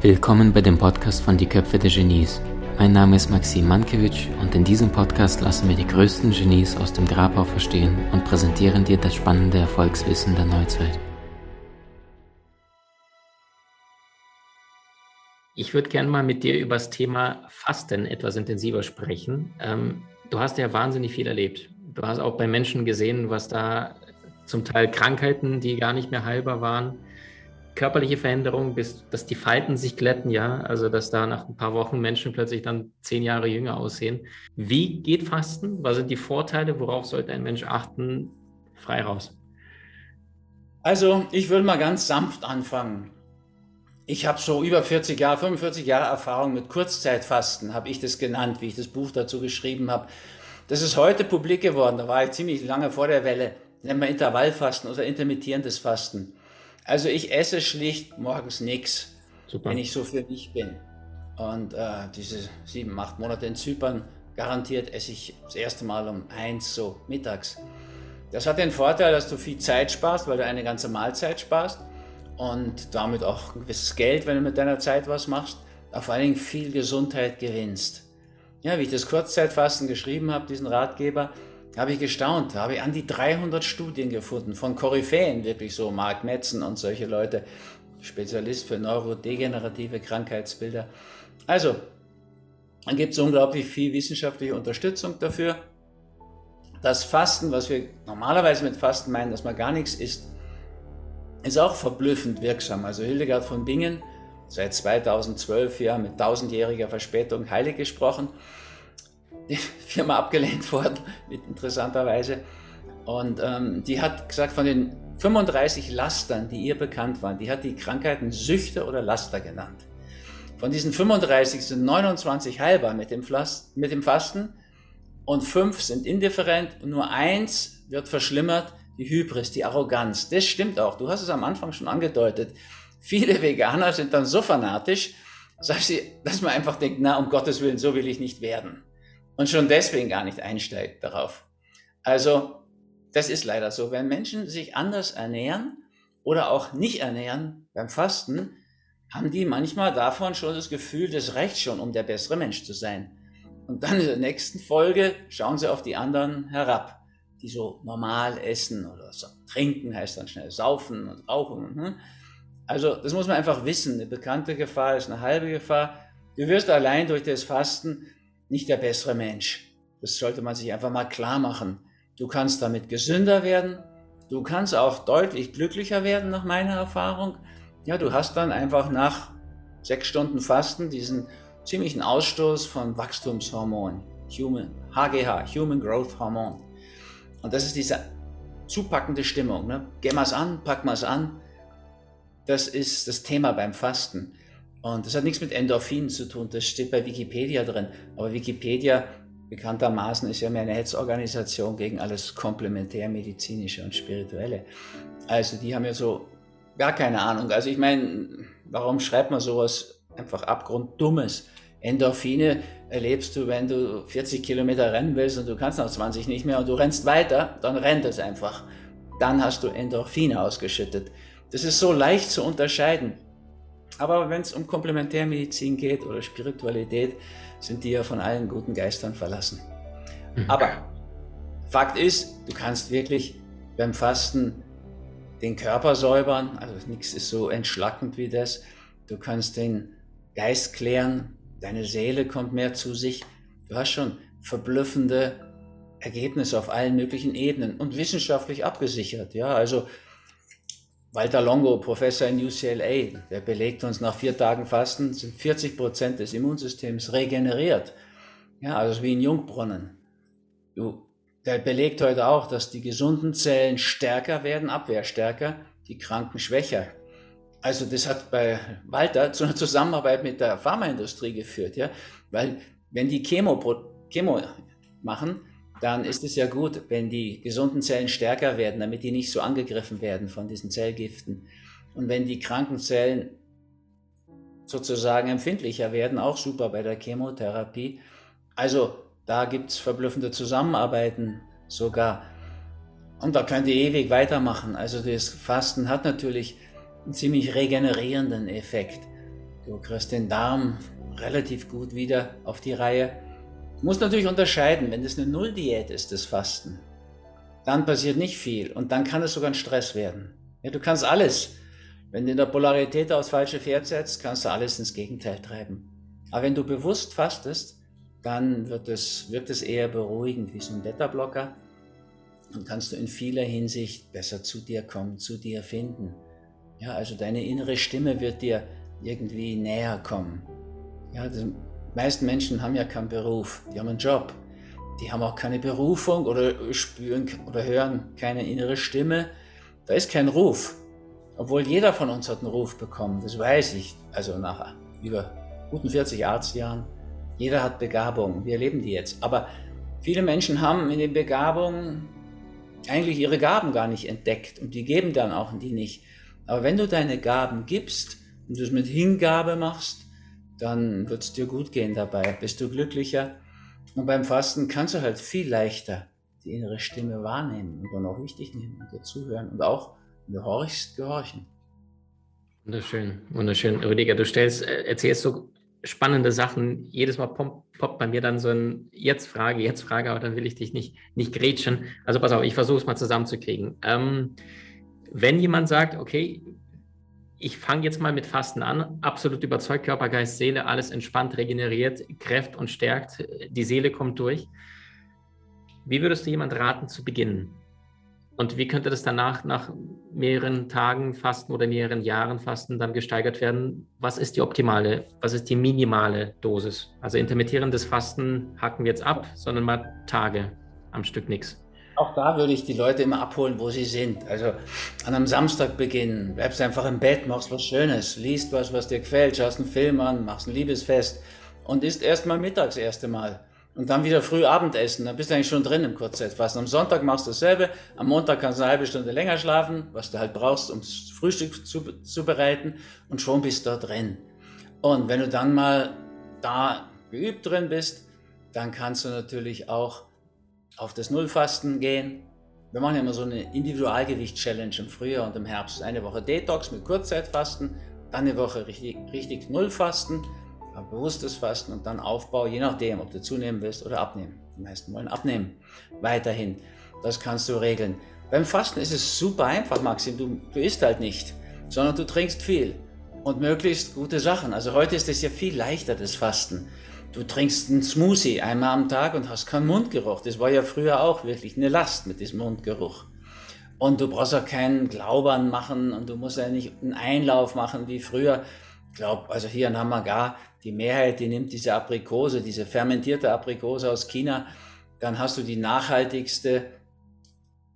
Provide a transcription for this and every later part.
Willkommen bei dem Podcast von Die Köpfe der Genies. Mein Name ist Maxim Mankewitsch und in diesem Podcast lassen wir die größten Genies aus dem Grabau verstehen und präsentieren dir das spannende Erfolgswissen der Neuzeit. Ich würde gerne mal mit dir über das Thema Fasten etwas intensiver sprechen. Ähm, du hast ja wahnsinnig viel erlebt. Du hast auch bei Menschen gesehen, was da zum Teil Krankheiten, die gar nicht mehr heilbar waren, körperliche Veränderungen, bis dass die Falten sich glätten, ja, also dass da nach ein paar Wochen Menschen plötzlich dann zehn Jahre jünger aussehen. Wie geht Fasten? Was sind die Vorteile? Worauf sollte ein Mensch achten? Frei raus. Also, ich würde mal ganz sanft anfangen. Ich habe so über 40 Jahre, 45 Jahre Erfahrung mit Kurzzeitfasten, habe ich das genannt, wie ich das Buch dazu geschrieben habe. Das ist heute publik geworden, da war ich ziemlich lange vor der Welle. Nennen wir Intervallfasten oder intermittierendes Fasten. Also ich esse schlicht morgens nichts, wenn ich so für mich bin. Und äh, diese sieben, acht Monate in Zypern, garantiert esse ich das erste Mal um eins so mittags. Das hat den Vorteil, dass du viel Zeit sparst, weil du eine ganze Mahlzeit sparst und damit auch ein gewisses Geld, wenn du mit deiner Zeit was machst, aber vor allen Dingen viel Gesundheit gewinnst. Ja, wie ich das Kurzzeitfasten geschrieben habe, diesen Ratgeber, habe ich gestaunt. Da habe ich an die 300 Studien gefunden von Koryphäen, wirklich so Mark Metzen und solche Leute, Spezialist für neurodegenerative Krankheitsbilder. Also, dann gibt es unglaublich viel wissenschaftliche Unterstützung dafür. Das Fasten, was wir normalerweise mit Fasten meinen, dass man gar nichts isst, ist auch verblüffend wirksam. Also Hildegard von Bingen, seit 2012 ja mit tausendjähriger Verspätung heilig gesprochen, die Firma abgelehnt worden, interessanterweise. Und ähm, die hat gesagt, von den 35 Lastern, die ihr bekannt waren, die hat die Krankheiten Süchte oder Laster genannt. Von diesen 35 sind 29 heilbar mit dem, Flas mit dem Fasten und fünf sind indifferent und nur eins wird verschlimmert, die Hybris, die Arroganz. Das stimmt auch. Du hast es am Anfang schon angedeutet. Viele Veganer sind dann so fanatisch, dass man einfach denkt, na, um Gottes Willen, so will ich nicht werden und schon deswegen gar nicht einsteigt darauf. Also, das ist leider so. Wenn Menschen sich anders ernähren oder auch nicht ernähren beim Fasten, haben die manchmal davon schon das Gefühl, das reicht schon, um der bessere Mensch zu sein. Und dann in der nächsten Folge schauen sie auf die anderen herab, die so normal essen oder so. trinken, heißt dann schnell saufen und rauchen. Also das muss man einfach wissen. Eine bekannte Gefahr ist eine halbe Gefahr. Du wirst allein durch das Fasten nicht der bessere Mensch. Das sollte man sich einfach mal klar machen. Du kannst damit gesünder werden. Du kannst auch deutlich glücklicher werden nach meiner Erfahrung. Ja, du hast dann einfach nach sechs Stunden Fasten diesen ziemlichen Ausstoß von Wachstumshormon, Human, HGH, Human Growth Hormone. Und das ist diese zupackende Stimmung. Ne? Geh mal's an, pack mal's an. Das ist das Thema beim Fasten. Und das hat nichts mit Endorphinen zu tun, das steht bei Wikipedia drin. Aber Wikipedia bekanntermaßen ist ja mehr eine Hetzorganisation gegen alles komplementärmedizinische und spirituelle. Also die haben ja so gar keine Ahnung. Also ich meine, warum schreibt man sowas einfach abgrunddummes? Endorphine erlebst du, wenn du 40 Kilometer rennen willst und du kannst noch 20 nicht mehr und du rennst weiter, dann rennt es einfach. Dann hast du Endorphine ausgeschüttet. Das ist so leicht zu unterscheiden. Aber wenn es um Komplementärmedizin geht oder Spiritualität, sind die ja von allen guten Geistern verlassen. Mhm. Aber Fakt ist, du kannst wirklich beim Fasten den Körper säubern, also nichts ist so entschlackend wie das. Du kannst den Geist klären, deine Seele kommt mehr zu sich. Du hast schon verblüffende Ergebnisse auf allen möglichen Ebenen und wissenschaftlich abgesichert. Ja, also Walter Longo, Professor in UCLA, der belegt uns, nach vier Tagen Fasten sind 40 Prozent des Immunsystems regeneriert. Ja, also wie ein Jungbrunnen. Du, der belegt heute auch, dass die gesunden Zellen stärker werden, abwehrstärker, die Kranken schwächer. Also das hat bei Walter zu einer Zusammenarbeit mit der Pharmaindustrie geführt, ja, weil wenn die Chemo, Chemo machen, dann ist es ja gut, wenn die gesunden Zellen stärker werden, damit die nicht so angegriffen werden von diesen Zellgiften. Und wenn die kranken Zellen sozusagen empfindlicher werden, auch super bei der Chemotherapie. Also da gibt es verblüffende Zusammenarbeiten sogar. Und da könnt ihr ewig weitermachen. Also das Fasten hat natürlich einen ziemlich regenerierenden Effekt. Du kriegst den Darm relativ gut wieder auf die Reihe. Du musst natürlich unterscheiden, wenn das eine Nulldiät ist, das Fasten, dann passiert nicht viel und dann kann es sogar ein Stress werden. Ja, du kannst alles. Wenn du in der Polarität aufs falsche Pferd setzt, kannst du alles ins Gegenteil treiben. Aber wenn du bewusst fastest, dann wird es, wirkt es eher beruhigend wie so ein Beta-Blocker und kannst du in vieler Hinsicht besser zu dir kommen, zu dir finden. Ja, also deine innere Stimme wird dir irgendwie näher kommen. Ja, meisten Menschen haben ja keinen Beruf, die haben einen Job. Die haben auch keine Berufung oder spüren oder hören keine innere Stimme. Da ist kein Ruf. Obwohl jeder von uns hat einen Ruf bekommen, das weiß ich. Also nach über guten 40 Arztjahren. Jeder hat Begabungen. Wir erleben die jetzt. Aber viele Menschen haben in den Begabungen eigentlich ihre Gaben gar nicht entdeckt und die geben dann auch die nicht. Aber wenn du deine Gaben gibst und du es mit Hingabe machst, dann wird es dir gut gehen dabei, bist du glücklicher. Und beim Fasten kannst du halt viel leichter die innere Stimme wahrnehmen und dann auch wichtig nehmen und dir zuhören und auch, wenn du horchst, gehorchen. Wunderschön, wunderschön. Rüdiger, du stellst, äh, erzählst so spannende Sachen. Jedes Mal poppt, poppt bei mir dann so ein Jetzt-Frage, Jetzt-Frage, aber dann will ich dich nicht, nicht grätschen. Also pass auf, ich versuche es mal zusammenzukriegen. Ähm, wenn jemand sagt, okay, ich fange jetzt mal mit Fasten an, absolut überzeugt, Körper, Geist, Seele, alles entspannt, regeneriert, kräft und stärkt, die Seele kommt durch. Wie würdest du jemand raten zu beginnen? Und wie könnte das danach nach mehreren Tagen Fasten oder mehreren Jahren Fasten dann gesteigert werden? Was ist die optimale, was ist die minimale Dosis? Also intermittierendes Fasten hacken wir jetzt ab, sondern mal Tage am Stück nichts. Auch da würde ich die Leute immer abholen, wo sie sind. Also an einem Samstag beginnen, bleibst einfach im Bett, machst was Schönes, liest was, was dir gefällt, schaust einen Film an, machst ein Liebesfest und isst erst mal mittags das erste Mal. Und dann wieder früh Abendessen, dann bist du eigentlich schon drin im Kurzzeitfasten. Am Sonntag machst du dasselbe, am Montag kannst du eine halbe Stunde länger schlafen, was du halt brauchst, um das Frühstück zu, zu bereiten und schon bist du da drin. Und wenn du dann mal da geübt drin bist, dann kannst du natürlich auch auf das Nullfasten gehen. Wir machen ja immer so eine Individualgewicht-Challenge im Frühjahr und im Herbst. Eine Woche Detox mit Kurzzeitfasten, dann eine Woche richtig, richtig Nullfasten bewusstes Fasten und dann Aufbau, je nachdem, ob du zunehmen willst oder abnehmen. Die meisten wollen abnehmen. Weiterhin. Das kannst du regeln. Beim Fasten ist es super einfach, Maxim. Du, du isst halt nicht, sondern du trinkst viel und möglichst gute Sachen. Also heute ist es ja viel leichter, das Fasten. Du trinkst einen Smoothie einmal am Tag und hast keinen Mundgeruch. Das war ja früher auch wirklich eine Last mit diesem Mundgeruch. Und du brauchst auch keinen Glaubern machen und du musst ja nicht einen Einlauf machen wie früher. Ich glaube, also hier in Hamagar, die Mehrheit, die nimmt diese Aprikose, diese fermentierte Aprikose aus China, dann hast du die nachhaltigste,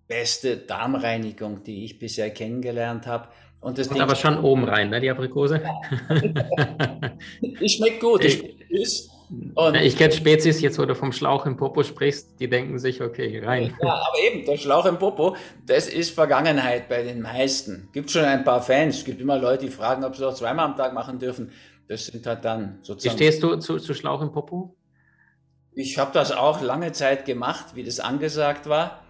beste Darmreinigung, die ich bisher kennengelernt habe. Und das Ding aber schon oben rein, ne, die Aprikose? die schmeckt gut, die schmeckt süß. Und ich kenne Spezies, jetzt wo du vom Schlauch im Popo sprichst, die denken sich, okay, rein. Ja, aber eben, der Schlauch im Popo, das ist Vergangenheit bei den meisten. Gibt schon ein paar Fans, es gibt immer Leute, die fragen, ob sie das zweimal am Tag machen dürfen. Das sind halt dann sozusagen. Wie stehst du zu, zu Schlauch im Popo? Ich habe das auch lange Zeit gemacht, wie das angesagt war.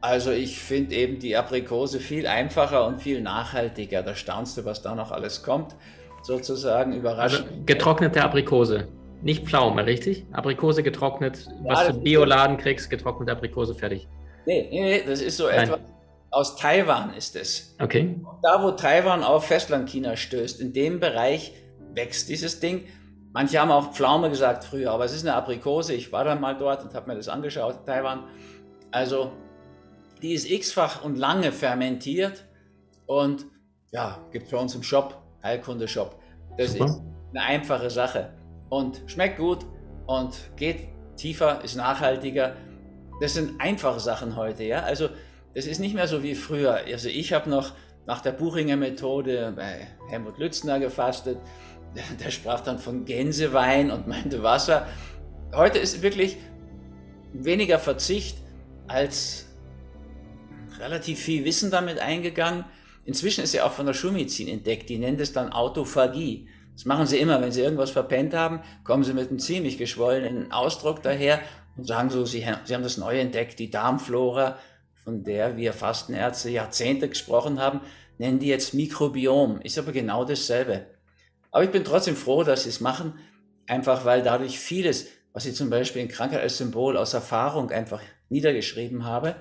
Also ich finde eben die Aprikose viel einfacher und viel nachhaltiger. Da staunst du, was da noch alles kommt, sozusagen überraschend. Also getrocknete Aprikose, nicht Pflaume, richtig? Aprikose getrocknet, ja, was du Bioladen kriegst, getrocknete Aprikose, fertig. Nee, nee, das ist so Nein. etwas, aus Taiwan ist es. Okay. Da, wo Taiwan auf Festlandchina stößt, in dem Bereich wächst dieses Ding. Manche haben auch Pflaume gesagt früher, aber es ist eine Aprikose. Ich war dann mal dort und habe mir das angeschaut, Taiwan. Also, die ist x-fach und lange fermentiert und ja, gibt es bei uns im Shop, Heilkunde-Shop. Das Super. ist eine einfache Sache und schmeckt gut und geht tiefer, ist nachhaltiger. Das sind einfache Sachen heute, ja. Also, das ist nicht mehr so wie früher. Also, ich habe noch nach der Buchinger Methode bei Helmut Lützner gefastet der sprach dann von Gänsewein und meinte Wasser. Heute ist wirklich weniger Verzicht als relativ viel Wissen damit eingegangen. Inzwischen ist ja auch von der Schulmedizin entdeckt, die nennt es dann Autophagie. Das machen sie immer, wenn sie irgendwas verpennt haben, kommen sie mit einem ziemlich geschwollenen Ausdruck daher und sagen so, sie, sie haben das neu entdeckt, die Darmflora von der wir Fastenärzte Jahrzehnte gesprochen haben, nennen die jetzt Mikrobiom. Ist aber genau dasselbe. Aber ich bin trotzdem froh, dass sie es machen, einfach weil dadurch vieles, was ich zum Beispiel in Krankheit als Symbol aus Erfahrung einfach niedergeschrieben habe,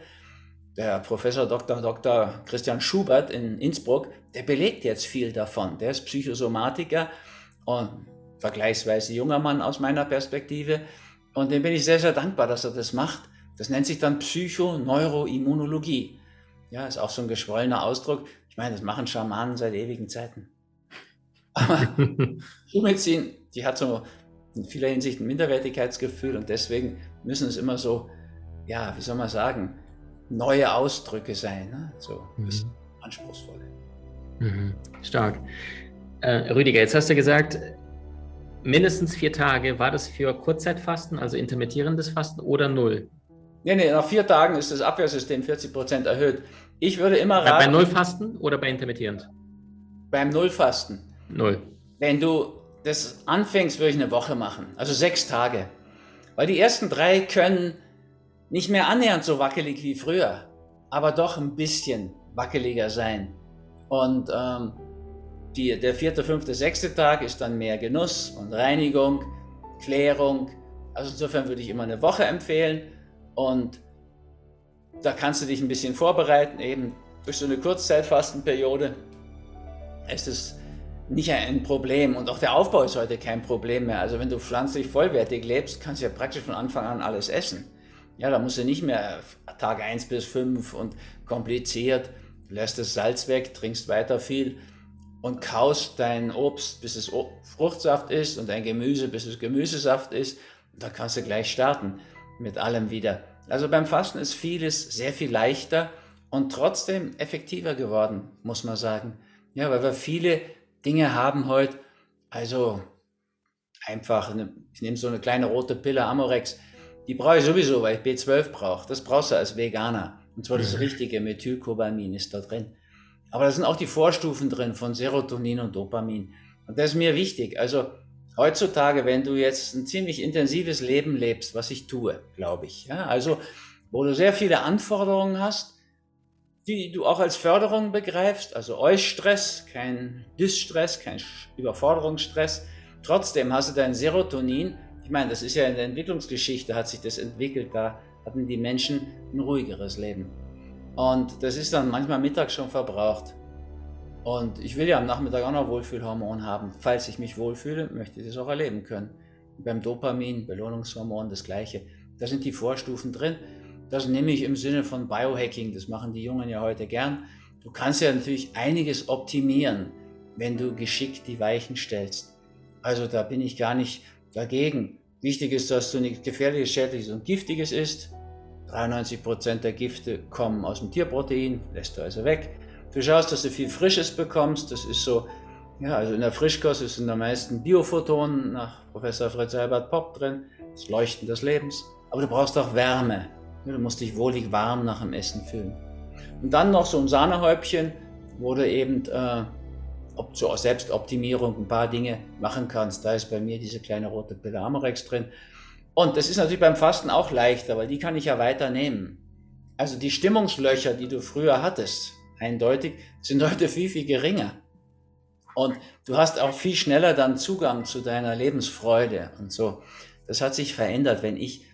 der Professor Dr. Dr. Christian Schubert in Innsbruck, der belegt jetzt viel davon. Der ist Psychosomatiker und vergleichsweise junger Mann aus meiner Perspektive. Und dem bin ich sehr, sehr dankbar, dass er das macht. Das nennt sich dann Psychoneuroimmunologie. Ja, ist auch so ein geschwollener Ausdruck. Ich meine, das machen Schamanen seit ewigen Zeiten. Aber Schulmedizin, die hat so in vieler Hinsicht ein Minderwertigkeitsgefühl und deswegen müssen es immer so, ja, wie soll man sagen, neue Ausdrücke sein. Ne? So mhm. anspruchsvoll. Mhm. Stark. Äh, Rüdiger, jetzt hast du gesagt, mindestens vier Tage. War das für Kurzzeitfasten, also intermittierendes Fasten oder null? Nee, nee, nach vier Tagen ist das Abwehrsystem 40 Prozent erhöht. Ich würde immer raten. Bei Nullfasten oder bei intermittierend? Beim Nullfasten. Null. Wenn du das anfängst, würde ich eine Woche machen. Also sechs Tage. Weil die ersten drei können nicht mehr annähernd so wackelig wie früher, aber doch ein bisschen wackeliger sein. Und ähm, die, der vierte, fünfte, sechste Tag ist dann mehr Genuss und Reinigung, Klärung. Also insofern würde ich immer eine Woche empfehlen und da kannst du dich ein bisschen vorbereiten, eben durch so eine Kurzzeitfastenperiode ist es nicht ein Problem und auch der Aufbau ist heute kein Problem mehr. Also wenn du pflanzlich vollwertig lebst, kannst du ja praktisch von Anfang an alles essen. Ja, da musst du nicht mehr Tag 1 bis 5 und kompliziert, lässt das Salz weg, trinkst weiter viel und kaust dein Obst, bis es Fruchtsaft ist und dein Gemüse, bis es Gemüsesaft ist. Da kannst du gleich starten mit allem wieder. Also beim Fasten ist vieles sehr viel leichter und trotzdem effektiver geworden, muss man sagen. Ja, weil wir viele Dinge haben heute, also einfach, eine, ich nehme so eine kleine rote Pille Amorex, die brauche ich sowieso, weil ich B12 brauche. Das brauchst du als Veganer. Und zwar das richtige Methylcobamin ist da drin. Aber da sind auch die Vorstufen drin von Serotonin und Dopamin. Und das ist mir wichtig. Also heutzutage, wenn du jetzt ein ziemlich intensives Leben lebst, was ich tue, glaube ich, ja, also wo du sehr viele Anforderungen hast, die du auch als Förderung begreifst, also Eustress, kein Dysstress, kein Überforderungsstress. Trotzdem hast du dein Serotonin ich meine, das ist ja in der Entwicklungsgeschichte, hat sich das entwickelt, da hatten die Menschen ein ruhigeres Leben. Und das ist dann manchmal mittags schon verbraucht. Und ich will ja am Nachmittag auch noch Wohlfühlhormon haben. Falls ich mich wohlfühle, möchte ich das auch erleben können. beim Dopamin, Belohnungshormon, das gleiche. Da sind die Vorstufen drin. Das nehme ich im Sinne von Biohacking. Das machen die Jungen ja heute gern. Du kannst ja natürlich einiges optimieren, wenn du geschickt die Weichen stellst. Also da bin ich gar nicht dagegen. Wichtig ist, dass du nichts Gefährliches, Schädliches und Giftiges isst. 93% der Gifte kommen aus dem Tierprotein, lässt du also weg. Du schaust, dass du viel Frisches bekommst. Das ist so, ja, also in der Frischkost ist in der meisten Biophotonen nach Professor Fritz Albert Popp drin, das Leuchten des Lebens. Aber du brauchst auch Wärme. Du musst dich wohlig warm nach dem Essen fühlen. Und dann noch so ein Sahnehäubchen, wo du eben äh, ob zur Selbstoptimierung ein paar Dinge machen kannst. Da ist bei mir diese kleine rote Pille Amorex drin. Und das ist natürlich beim Fasten auch leichter, weil die kann ich ja weiternehmen. Also die Stimmungslöcher, die du früher hattest, eindeutig, sind heute viel, viel geringer. Und du hast auch viel schneller dann Zugang zu deiner Lebensfreude und so. Das hat sich verändert. Wenn ich,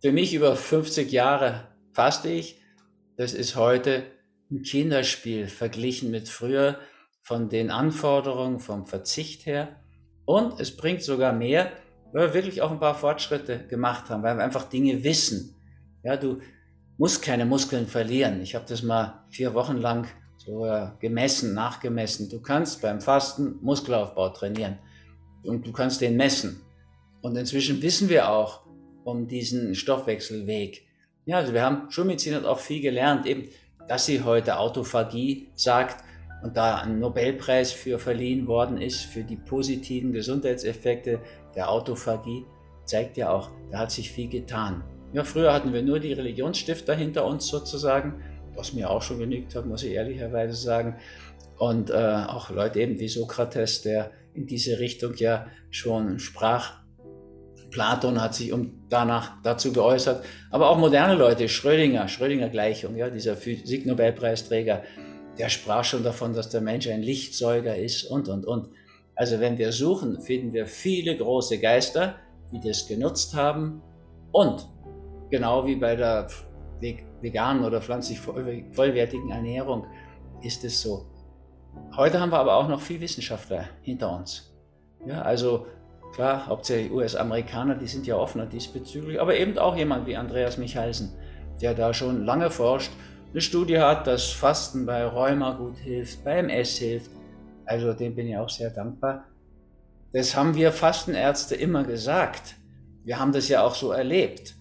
für mich über 50 Jahre faste ich, das ist heute ein Kinderspiel verglichen mit früher von den Anforderungen, vom Verzicht her. Und es bringt sogar mehr, weil wir wirklich auch ein paar Fortschritte gemacht haben, weil wir einfach Dinge wissen. Ja, du musst keine Muskeln verlieren. Ich habe das mal vier Wochen lang so gemessen, nachgemessen. Du kannst beim Fasten Muskelaufbau trainieren und du kannst den messen. Und inzwischen wissen wir auch um diesen Stoffwechselweg. Ja, also wir haben Schulmedizin hat auch viel gelernt, eben, dass sie heute Autophagie sagt und da ein Nobelpreis für verliehen worden ist für die positiven Gesundheitseffekte der Autophagie, zeigt ja auch, da hat sich viel getan. Ja, früher hatten wir nur die Religionsstifter hinter uns sozusagen, was mir auch schon genügt hat, muss ich ehrlicherweise sagen. Und äh, auch Leute eben wie Sokrates, der in diese Richtung ja schon sprach. Platon hat sich um danach dazu geäußert, aber auch moderne Leute, Schrödinger, Schrödinger-Gleichung, ja, dieser Physiknobelpreisträger, der sprach schon davon, dass der Mensch ein Lichtsäuger ist und, und, und. Also wenn wir suchen, finden wir viele große Geister, die das genutzt haben und genau wie bei der veganen oder pflanzlich vollwertigen Ernährung ist es so. Heute haben wir aber auch noch viele Wissenschaftler hinter uns. Ja, also klar, hauptsächlich US-Amerikaner, die sind ja offener diesbezüglich, aber eben auch jemand wie Andreas Michalsen, der da schon lange forscht, eine Studie hat, dass Fasten bei Rheuma gut hilft, bei MS hilft. Also dem bin ich auch sehr dankbar. Das haben wir Fastenärzte immer gesagt. Wir haben das ja auch so erlebt.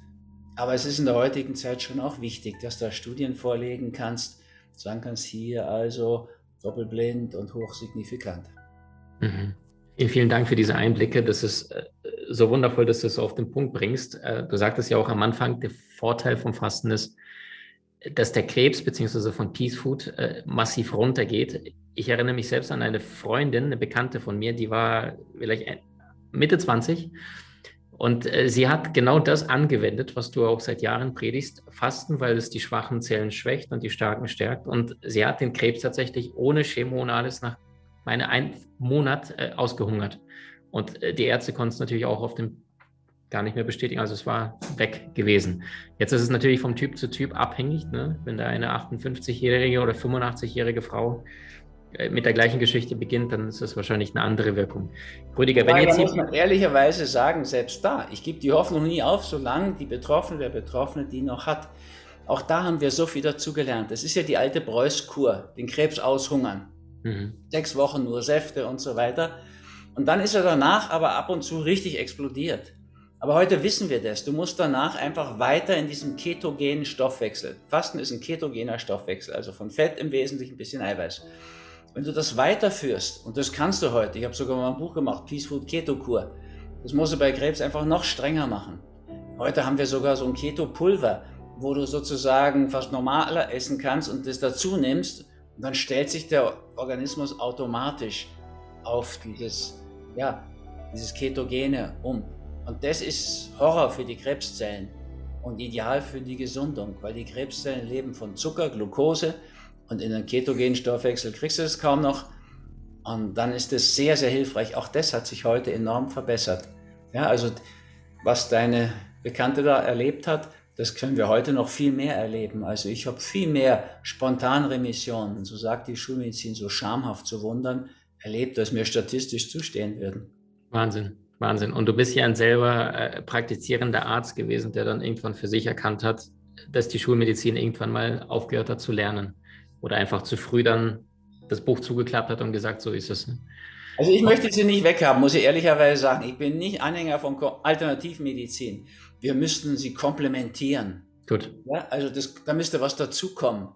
Aber es ist in der heutigen Zeit schon auch wichtig, dass du Studien vorlegen kannst, sagen kannst, hier also doppelblind und hochsignifikant. Mhm. Vielen, vielen Dank für diese Einblicke. Das ist äh, so wundervoll, dass du es auf den Punkt bringst. Äh, du sagtest ja auch am Anfang, der Vorteil vom Fasten ist, dass der Krebs beziehungsweise von Peace Food äh, massiv runtergeht. Ich erinnere mich selbst an eine Freundin, eine Bekannte von mir, die war vielleicht Mitte 20 und äh, sie hat genau das angewendet, was du auch seit Jahren predigst, Fasten, weil es die schwachen Zellen schwächt und die starken stärkt. Und sie hat den Krebs tatsächlich ohne Chemo und alles nach meinem einen Monat äh, ausgehungert. Und äh, die Ärzte konnten es natürlich auch auf dem gar nicht mehr bestätigen. Also es war weg gewesen. Jetzt ist es natürlich vom Typ zu Typ abhängig. Ne? Wenn da eine 58-jährige oder 85-jährige Frau äh, mit der gleichen Geschichte beginnt, dann ist das wahrscheinlich eine andere Wirkung. Rüdiger, wenn jetzt muss man ehrlicherweise sagen, selbst da, ich gebe die Hoffnung nie auf, solange die Betroffene, der Betroffene die noch hat. Auch da haben wir so viel dazu gelernt. Das ist ja die alte Preuß-Kur, den Krebs aushungern. Mhm. Sechs Wochen nur Säfte und so weiter. Und dann ist er danach aber ab und zu richtig explodiert. Aber heute wissen wir das. Du musst danach einfach weiter in diesem ketogenen Stoffwechsel. Fasten ist ein ketogener Stoffwechsel, also von Fett im Wesentlichen ein bisschen Eiweiß. Wenn du das weiterführst, und das kannst du heute, ich habe sogar mal ein Buch gemacht, Peace Food Keto Kur, das musst du bei Krebs einfach noch strenger machen. Heute haben wir sogar so ein Keto-Pulver, wo du sozusagen fast normaler essen kannst und das dazu nimmst, und dann stellt sich der Organismus automatisch auf dieses, ja, dieses Ketogene um. Und das ist Horror für die Krebszellen und ideal für die Gesundung, weil die Krebszellen leben von Zucker, Glucose, und in den ketogenen Stoffwechsel kriegst du es kaum noch. Und dann ist es sehr, sehr hilfreich. Auch das hat sich heute enorm verbessert. Ja, also was deine Bekannte da erlebt hat, das können wir heute noch viel mehr erleben. Also ich habe viel mehr Spontanremissionen, so sagt die Schulmedizin, so schamhaft zu wundern, erlebt, als mir statistisch zustehen würden. Wahnsinn, Wahnsinn. Und du bist ja ein selber äh, praktizierender Arzt gewesen, der dann irgendwann für sich erkannt hat, dass die Schulmedizin irgendwann mal aufgehört hat zu lernen oder einfach zu früh dann das Buch zugeklappt hat und gesagt, so ist es. Ne? Also ich möchte sie nicht weghaben, muss ich ehrlicherweise sagen. Ich bin nicht Anhänger von Alternativmedizin. Wir müssten sie komplementieren. Gut. Ja, also das, da müsste was dazukommen.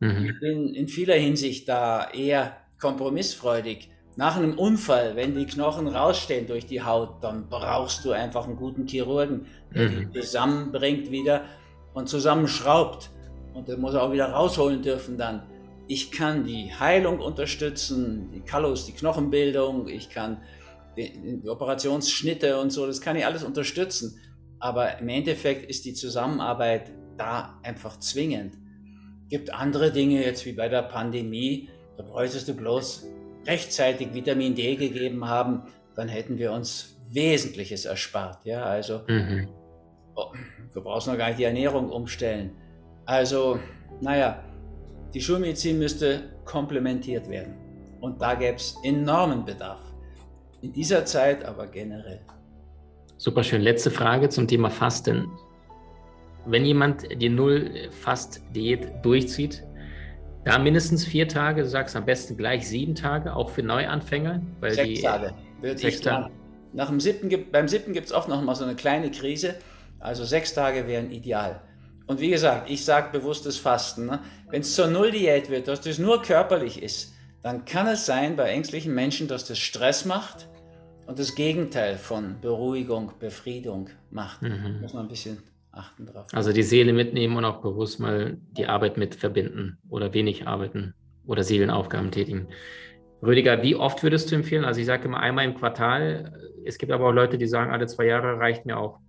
Mhm. Ich bin in vieler Hinsicht da eher kompromissfreudig. Nach einem Unfall, wenn die Knochen rausstehen durch die Haut, dann brauchst du einfach einen guten Chirurgen, der mhm. die zusammenbringt wieder und zusammenschraubt. Und das muss auch wieder rausholen dürfen dann. Ich kann die Heilung unterstützen, die Kallus, die Knochenbildung, ich kann die, die Operationsschnitte und so, das kann ich alles unterstützen. Aber im Endeffekt ist die Zusammenarbeit da einfach zwingend. Gibt andere Dinge, jetzt wie bei der Pandemie, da bräuchtest du bloß rechtzeitig Vitamin D gegeben haben, dann hätten wir uns Wesentliches erspart. Ja, also mhm. oh, du brauchst noch gar nicht die Ernährung umstellen. Also, naja, die Schulmedizin müsste komplementiert werden. Und da gäbe es enormen Bedarf. In dieser Zeit, aber generell. Super schön. Letzte Frage zum Thema Fasten. Wenn jemand die Null-Fast-Diät durchzieht, da mindestens vier Tage, du sagst am besten gleich sieben Tage, auch für Neuanfänger? Weil sechs die, Tage. Würde sechs ich Tage. Nach dem siebten, beim siebten gibt es oft noch mal so eine kleine Krise. Also sechs Tage wären ideal. Und wie gesagt, ich sage bewusstes Fasten. Ne? Wenn es zur Null-Diät wird, dass das nur körperlich ist, dann kann es sein bei ängstlichen Menschen, dass das Stress macht und das Gegenteil von Beruhigung, Befriedung macht. Mhm. Muss man ein bisschen achten drauf. Also die Seele mitnehmen und auch bewusst mal die Arbeit mit verbinden oder wenig arbeiten oder Seelenaufgaben tätigen. Rüdiger, wie oft würdest du empfehlen? Also ich sage immer einmal im Quartal. Es gibt aber auch Leute, die sagen, alle zwei Jahre reicht mir auch.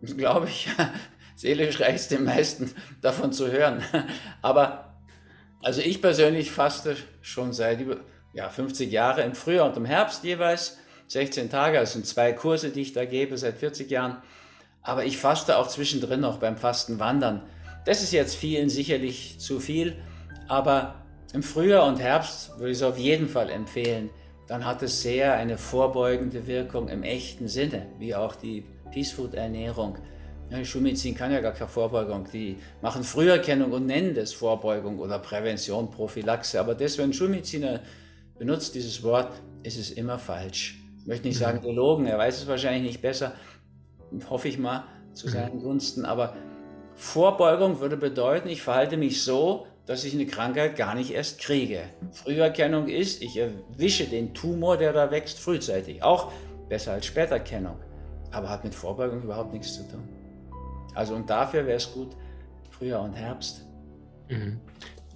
Das glaube ich, seelisch reicht es den meisten davon zu hören. Aber also ich persönlich faste schon seit über ja, 50 Jahren im Frühjahr und im Herbst jeweils. 16 Tage, das sind zwei Kurse, die ich da gebe seit 40 Jahren. Aber ich faste auch zwischendrin noch beim Fastenwandern. Das ist jetzt vielen sicherlich zu viel, aber im Frühjahr und Herbst würde ich es auf jeden Fall empfehlen. Dann hat es sehr eine vorbeugende Wirkung im echten Sinne, wie auch die Peace Food Ernährung. Ja, Schulmedizin kann ja gar keine Vorbeugung. Die machen Früherkennung und nennen das Vorbeugung oder Prävention, Prophylaxe. Aber das, wenn ein Schulmediziner benutzt dieses Wort, ist es immer falsch. Ich möchte nicht sagen gelogen, er weiß es wahrscheinlich nicht besser, hoffe ich mal, zu seinen Gunsten. Aber Vorbeugung würde bedeuten, ich verhalte mich so, dass ich eine Krankheit gar nicht erst kriege. Früherkennung ist, ich erwische den Tumor, der da wächst, frühzeitig. Auch besser als Späterkennung. Aber hat mit Vorbeugung überhaupt nichts zu tun. Also und dafür wäre es gut, Frühjahr und Herbst. Mhm.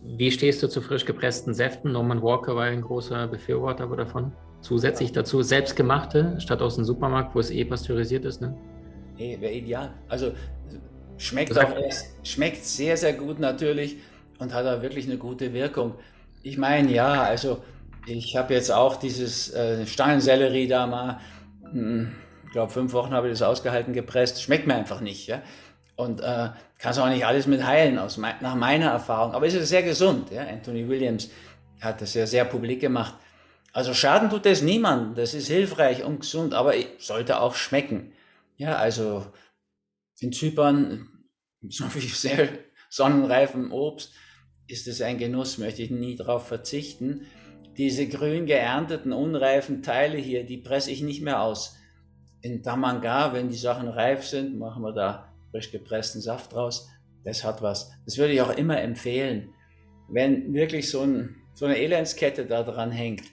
Wie stehst du zu frisch gepressten Säften? Norman Walker war ein großer Befürworter davon. Zusätzlich dazu selbstgemachte, statt aus dem Supermarkt, wo es eh pasteurisiert ist. Ne? Nee, wäre ideal. Also schmeckt auch schmeckt sehr, sehr gut natürlich und hat auch wirklich eine gute Wirkung. Ich meine, ja, also ich habe jetzt auch dieses äh, Stangensellerie da mal, hm, ich glaube, fünf Wochen habe ich das ausgehalten, gepresst. Schmeckt mir einfach nicht. Ja? Und äh, kannst auch nicht alles mit heilen, aus, nach meiner Erfahrung. Aber es ist sehr gesund. Ja? Anthony Williams hat das ja sehr publik gemacht. Also Schaden tut es niemandem. Das ist hilfreich und gesund, aber sollte auch schmecken. Ja, also in Zypern, so wie sehr sonnenreifen Obst, ist es ein Genuss, möchte ich nie darauf verzichten. Diese grün geernteten, unreifen Teile hier, die presse ich nicht mehr aus. In Damanga, wenn die Sachen reif sind, machen wir da frisch gepressten Saft draus. Das hat was. Das würde ich auch immer empfehlen. Wenn wirklich so, ein, so eine Elendskette da dran hängt,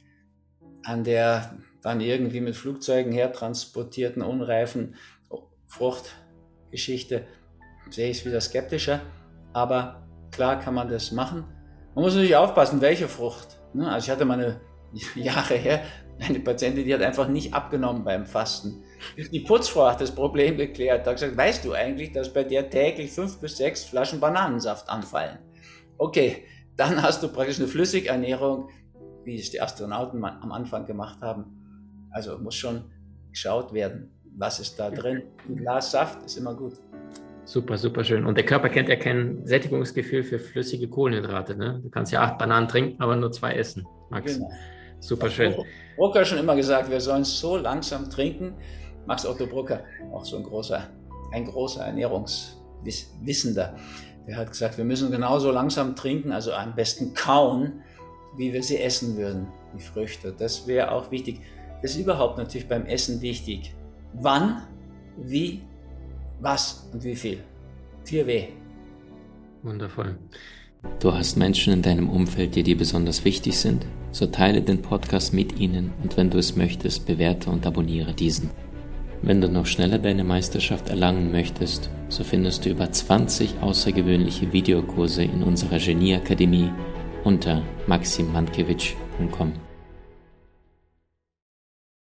an der dann irgendwie mit Flugzeugen hertransportierten, unreifen Fruchtgeschichte, sehe ich es wieder skeptischer. Aber klar kann man das machen. Man muss natürlich aufpassen, welche Frucht. Ne? Also ich hatte mal eine Jahre her eine Patientin, die hat einfach nicht abgenommen beim Fasten. Die Putzfrau hat das Problem geklärt. Da gesagt, weißt du eigentlich, dass bei dir täglich fünf bis sechs Flaschen Bananensaft anfallen? Okay, dann hast du praktisch eine Flüssigernährung, wie es die Astronauten am Anfang gemacht haben. Also muss schon geschaut werden, was ist da drin. Ein Glas Saft ist immer gut. Super, super schön. Und der Körper kennt ja kein Sättigungsgefühl für flüssige Kohlenhydrate. Ne? Du kannst ja acht Bananen trinken, aber nur zwei essen, Max. Genau. Super schön. Brucker schon immer gesagt, wir sollen so langsam trinken. Max Otto Brucker, auch so ein großer, ein großer Ernährungswissender, der hat gesagt, wir müssen genauso langsam trinken, also am besten kauen, wie wir sie essen würden, die Früchte. Das wäre auch wichtig. Ist überhaupt natürlich beim Essen wichtig. Wann, wie was und wie viel. 4W. Wundervoll. Du hast Menschen in deinem Umfeld, die dir besonders wichtig sind? So teile den Podcast mit ihnen und wenn du es möchtest, bewerte und abonniere diesen. Wenn du noch schneller deine Meisterschaft erlangen möchtest, so findest du über 20 außergewöhnliche Videokurse in unserer Genieakademie unter maximmankiewicz.com.